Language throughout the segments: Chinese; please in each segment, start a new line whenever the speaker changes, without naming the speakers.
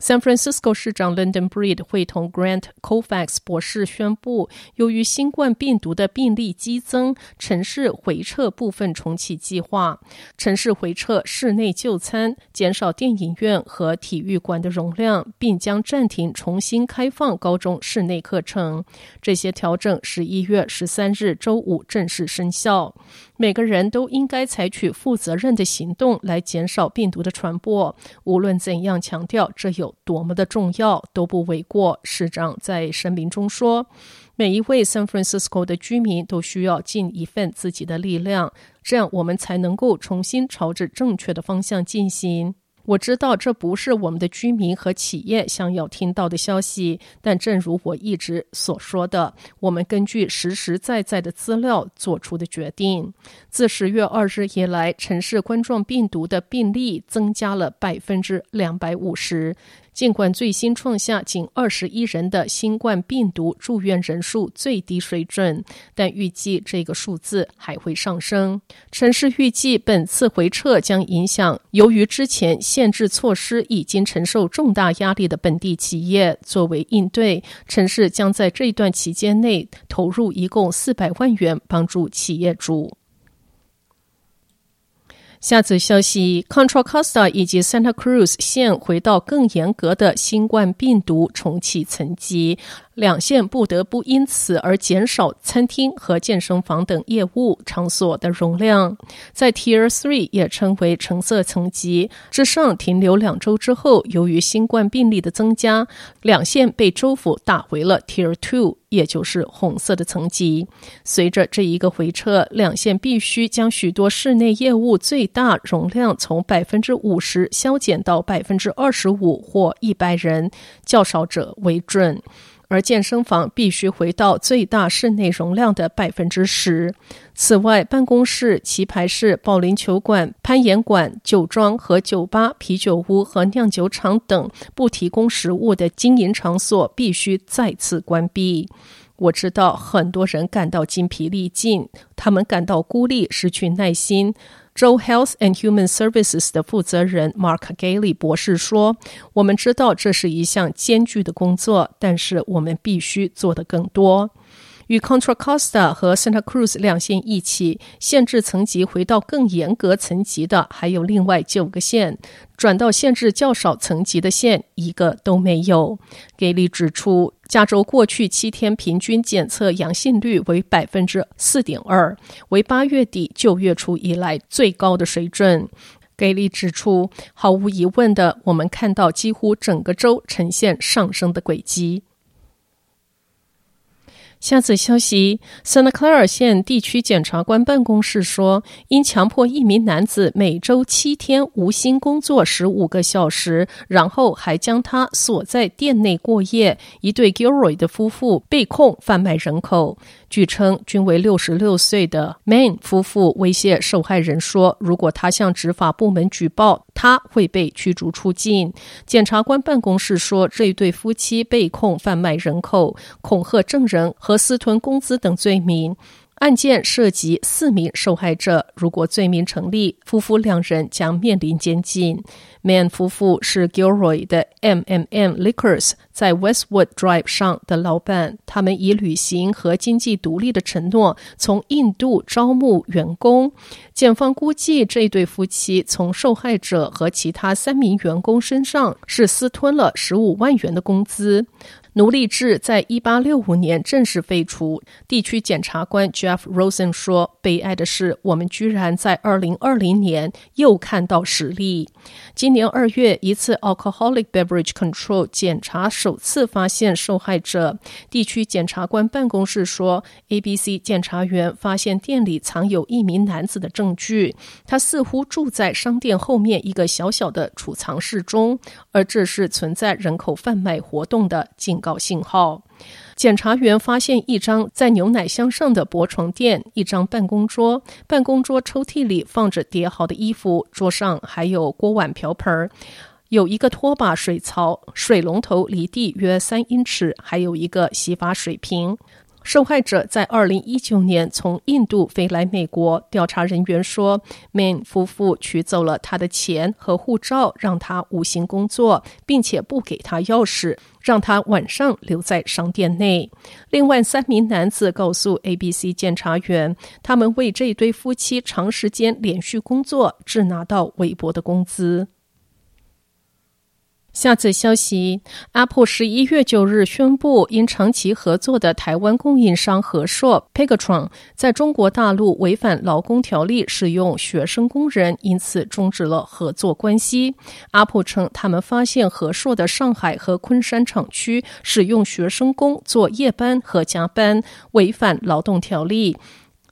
San Francisco 市长 London Breed 会同 Grant Colfax 博士宣布，由于新冠病毒的病例激增，城市回撤部分重启计划。城市回撤室内就餐，减少电影院和体育馆的容量，并将暂停重新开放高中室内课程。这些调整十一月十三日周五正式生效。每个人都应该采取负责任的行动来减少病毒的传播。无论怎样强调这有多么的重要，都不为过。市长在声明中说：“每一位 San Francisco 的居民都需要尽一份自己的力量，这样我们才能够重新朝着正确的方向进行。”我知道这不是我们的居民和企业想要听到的消息，但正如我一直所说的，我们根据实实在在的资料做出的决定。自十月二日以来，城市冠状病毒的病例增加了百分之两百五十。尽管最新创下仅二十一人的新冠病毒住院人数最低水准，但预计这个数字还会上升。城市预计本次回撤将影响由于之前限制措施已经承受重大压力的本地企业。作为应对，城市将在这一段期间内投入一共四百万元，帮助企业主。下则消息：Contra Costa 以及 Santa Cruz 县回到更严格的新冠病毒重启层级。两县不得不因此而减少餐厅和健身房等业务场所的容量，在 Tier Three 也称为橙色层级之上停留两周之后，由于新冠病例的增加，两县被州府打回了 Tier Two，也就是红色的层级。随着这一个回撤，两县必须将许多室内业务最大容量从百分之五十削减到百分之二十五或一百人，较少者为准。而健身房必须回到最大室内容量的百分之十。此外，办公室、棋牌室、保龄球馆、攀岩馆、酒庄和酒吧、啤酒屋和酿酒厂等不提供食物的经营场所必须再次关闭。我知道很多人感到筋疲力尽，他们感到孤立、失去耐心。州 Health and Human Services 的负责人 Mark Galey 博士说：“我们知道这是一项艰巨的工作，但是我们必须做得更多。”与 Contra Costa 和 Santa Cruz 两县一起限制层级回到更严格层级的，还有另外九个县；转到限制较少层级的县，一个都没有。给力指出，加州过去七天平均检测阳性率为百分之四点二，为八月底九月初以来最高的水准。给力指出，毫无疑问的，我们看到几乎整个州呈现上升的轨迹。下则消息，Santa Clara 县地区检察官办公室说，因强迫一名男子每周七天无薪工作十五个小时，然后还将他锁在店内过夜，一对 Gilroy 的夫妇被控贩卖人口。据称，均为六十六岁的 Mann 夫妇威胁受害人说，如果他向执法部门举报，他会被驱逐出境。检察官办公室说，这一对夫妻被控贩卖人口、恐吓证人和私吞工资等罪名。案件涉及四名受害者，如果罪名成立，夫妇两人将面临监禁。Man 夫妇是 Gilroy 的 M M M Liquors 在 Westwood Drive 上的老板，他们以履行和经济独立的承诺，从印度招募员工。检方估计，这对夫妻从受害者和其他三名员工身上是私吞了十五万元的工资。奴隶制在一八六五年正式废除。地区检察官 Jeff Rosen 说：“悲哀的是，我们居然在二零二零年又看到实例。今年二月，一次 Alcoholic Beverage Control 检查首次发现受害者。地区检察官办公室说，ABC 检察员发现店里藏有一名男子的证据，他似乎住在商店后面一个小小的储藏室中，而这是存在人口贩卖活动的警告信号。检查员发现一张在牛奶箱上的薄床垫，一张办公桌，办公桌抽屉里放着叠好的衣服，桌上还有锅碗瓢盆，有一个拖把水槽，水龙头离地约三英尺，还有一个洗发水瓶。受害者在二零一九年从印度飞来美国。调查人员说，Mann 夫妇取走了他的钱和护照，让他无薪工作，并且不给他钥匙，让他晚上留在商店内。另外三名男子告诉 ABC 检察员，他们为这对夫妻长时间连续工作，只拿到微薄的工资。下则消息：Apple 十一月九日宣布，因长期合作的台湾供应商和硕 Pegatron 在中国大陆违反劳工条例，使用学生工人，因此终止了合作关系。Apple 称，他们发现和硕的上海和昆山厂区使用学生工做夜班和加班，违反劳动条例。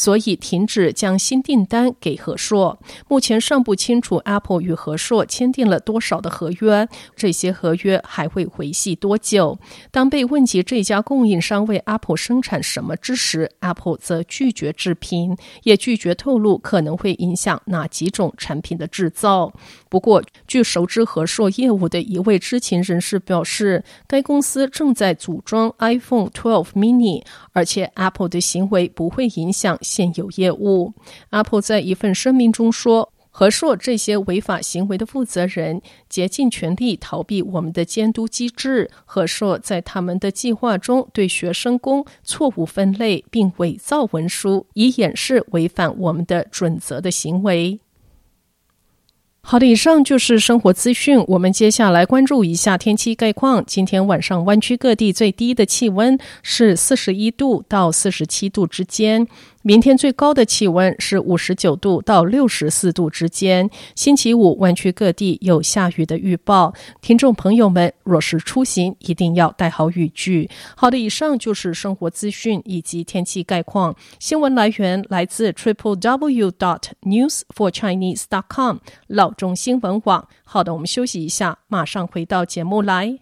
所以停止将新订单给和硕。目前尚不清楚 Apple 与和硕签订了多少的合约，这些合约还会维系多久？当被问及这家供应商为 Apple 生产什么之时，Apple 则拒绝置评，也拒绝透露可能会影响哪几种产品的制造。不过，据熟知和硕业务的一位知情人士表示，该公司正在组装 iPhone 12 mini，而且 Apple 的行为不会影响现有业务。Apple 在一份声明中说：“和硕这些违法行为的负责人竭尽全力逃避我们的监督机制。和硕在他们的计划中对学生工错误分类，并伪造文书，以掩饰违反我们的准则的行为。”好的，以上就是生活资讯。我们接下来关注一下天气概况。今天晚上湾区各地最低的气温是四十一度到四十七度之间。明天最高的气温是五十九度到六十四度之间。星期五湾区各地有下雨的预报，听众朋友们若是出行，一定要带好雨具。好的，以上就是生活资讯以及天气概况。新闻来源来自 triple w dot news for chinese dot com 老中新闻网。好的，我们休息一下，马上回到节目来。